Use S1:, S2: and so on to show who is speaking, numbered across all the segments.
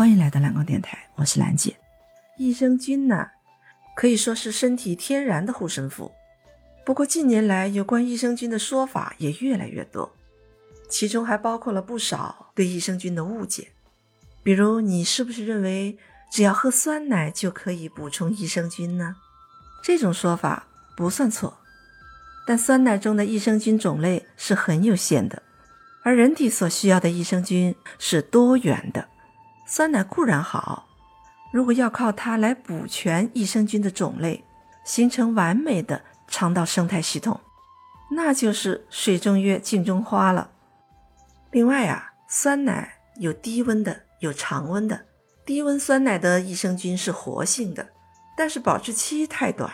S1: 欢迎来到蓝光电台，我是兰姐。益生菌呢，可以说是身体天然的护身符。不过近年来，有关益生菌的说法也越来越多，其中还包括了不少对益生菌的误解。比如，你是不是认为只要喝酸奶就可以补充益生菌呢？这种说法不算错，但酸奶中的益生菌种类是很有限的。而人体所需要的益生菌是多元的，酸奶固然好，如果要靠它来补全益生菌的种类，形成完美的肠道生态系统，那就是水中月，镜中花了。另外啊，酸奶有低温的，有常温的。低温酸奶的益生菌是活性的，但是保质期太短；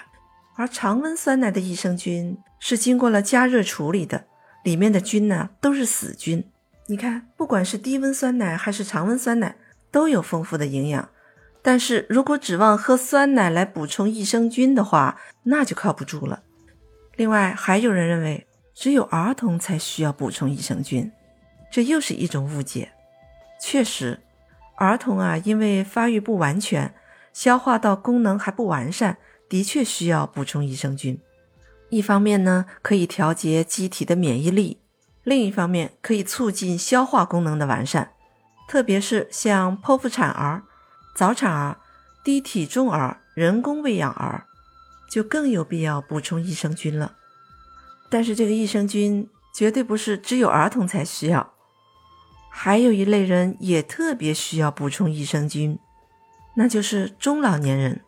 S1: 而常温酸奶的益生菌是经过了加热处理的。里面的菌呢都是死菌，你看，不管是低温酸奶还是常温酸奶，都有丰富的营养。但是如果指望喝酸奶来补充益生菌的话，那就靠不住了。另外，还有人认为只有儿童才需要补充益生菌，这又是一种误解。确实，儿童啊，因为发育不完全，消化道功能还不完善，的确需要补充益生菌。一方面呢，可以调节机体的免疫力；另一方面，可以促进消化功能的完善。特别是像剖腹产儿、早产儿、低体重儿、人工喂养儿，就更有必要补充益生菌了。但是，这个益生菌绝对不是只有儿童才需要，还有一类人也特别需要补充益生菌，那就是中老年人。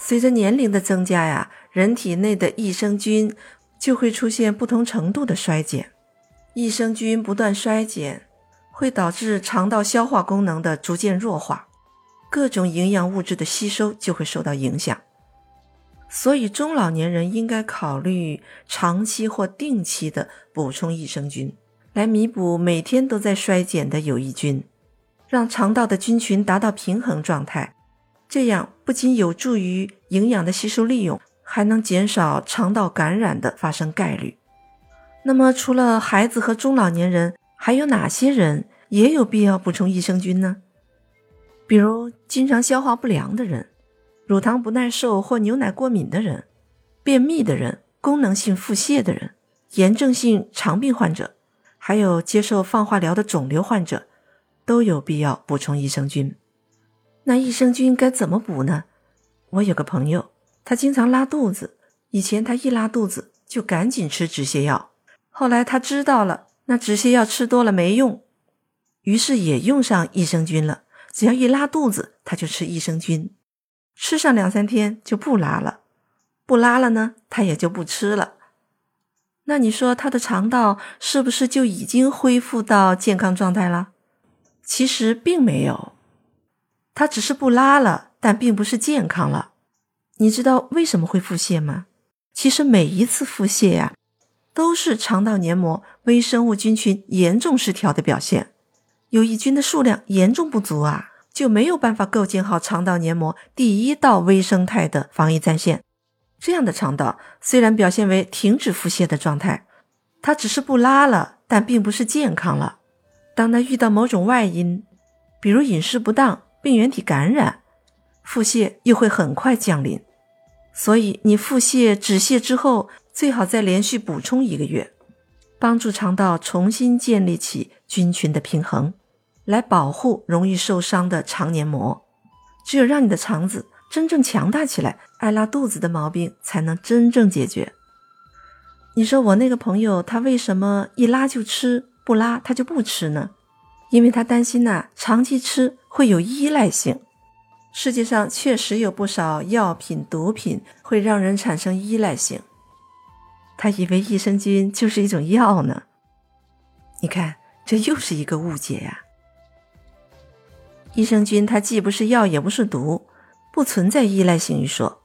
S1: 随着年龄的增加呀，人体内的益生菌就会出现不同程度的衰减。益生菌不断衰减，会导致肠道消化功能的逐渐弱化，各种营养物质的吸收就会受到影响。所以，中老年人应该考虑长期或定期的补充益生菌，来弥补每天都在衰减的有益菌，让肠道的菌群达到平衡状态。这样不仅有助于营养的吸收利用，还能减少肠道感染的发生概率。那么，除了孩子和中老年人，还有哪些人也有必要补充益生菌呢？比如，经常消化不良的人、乳糖不耐受或牛奶过敏的人、便秘的人、功能性腹泻的人、炎症性肠病患者，还有接受放化疗的肿瘤患者，都有必要补充益生菌。那益生菌该怎么补呢？我有个朋友，他经常拉肚子，以前他一拉肚子就赶紧吃止泻药，后来他知道了那止泻药吃多了没用，于是也用上益生菌了。只要一拉肚子，他就吃益生菌，吃上两三天就不拉了，不拉了呢，他也就不吃了。那你说他的肠道是不是就已经恢复到健康状态了？其实并没有。他只是不拉了，但并不是健康了。你知道为什么会腹泻吗？其实每一次腹泻呀，都是肠道黏膜微生物菌群严重失调的表现，有益菌的数量严重不足啊，就没有办法构建好肠道黏膜第一道微生态的防疫战线。这样的肠道虽然表现为停止腹泻的状态，它只是不拉了，但并不是健康了。当它遇到某种外因，比如饮食不当，病原体感染，腹泻又会很快降临，所以你腹泻止泻之后，最好再连续补充一个月，帮助肠道重新建立起菌群的平衡，来保护容易受伤的肠黏膜。只有让你的肠子真正强大起来，爱拉肚子的毛病才能真正解决。你说我那个朋友，他为什么一拉就吃，不拉他就不吃呢？因为他担心呐，长期吃会有依赖性。世界上确实有不少药品、毒品会让人产生依赖性。他以为益生菌就是一种药呢。你看，这又是一个误解呀。益生菌它既不是药，也不是毒，不存在依赖性一说。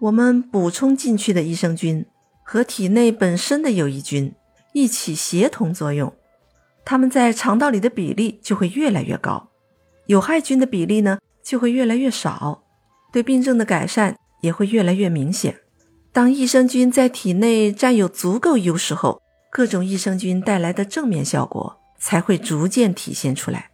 S1: 我们补充进去的益生菌和体内本身的有益菌一起协同作用。它们在肠道里的比例就会越来越高，有害菌的比例呢就会越来越少，对病症的改善也会越来越明显。当益生菌在体内占有足够优势后，各种益生菌带来的正面效果才会逐渐体现出来。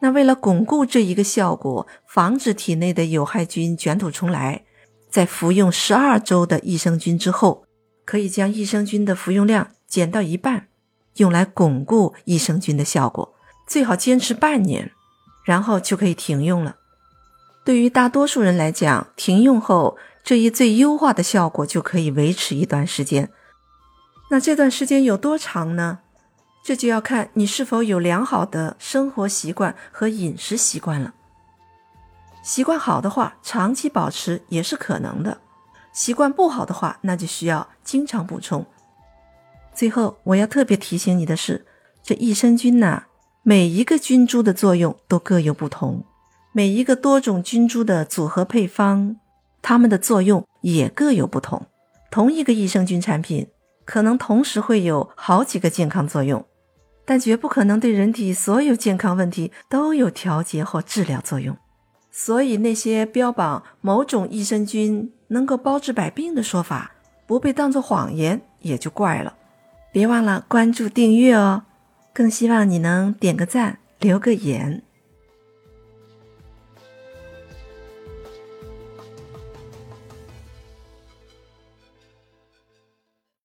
S1: 那为了巩固这一个效果，防止体内的有害菌卷土重来，在服用十二周的益生菌之后，可以将益生菌的服用量减到一半，用来巩固益生菌的效果。最好坚持半年，然后就可以停用了。对于大多数人来讲，停用后这一最优化的效果就可以维持一段时间。那这段时间有多长呢？这就要看你是否有良好的生活习惯和饮食习惯了。习惯好的话，长期保持也是可能的；习惯不好的话，那就需要经常补充。最后，我要特别提醒你的是，这益生菌呐，每一个菌株的作用都各有不同，每一个多种菌株的组合配方，它们的作用也各有不同。同一个益生菌产品，可能同时会有好几个健康作用。但绝不可能对人体所有健康问题都有调节或治疗作用，所以那些标榜某种益生菌能够包治百病的说法，不被当作谎言也就怪了。别忘了关注订阅哦，更希望你能点个赞，留个言。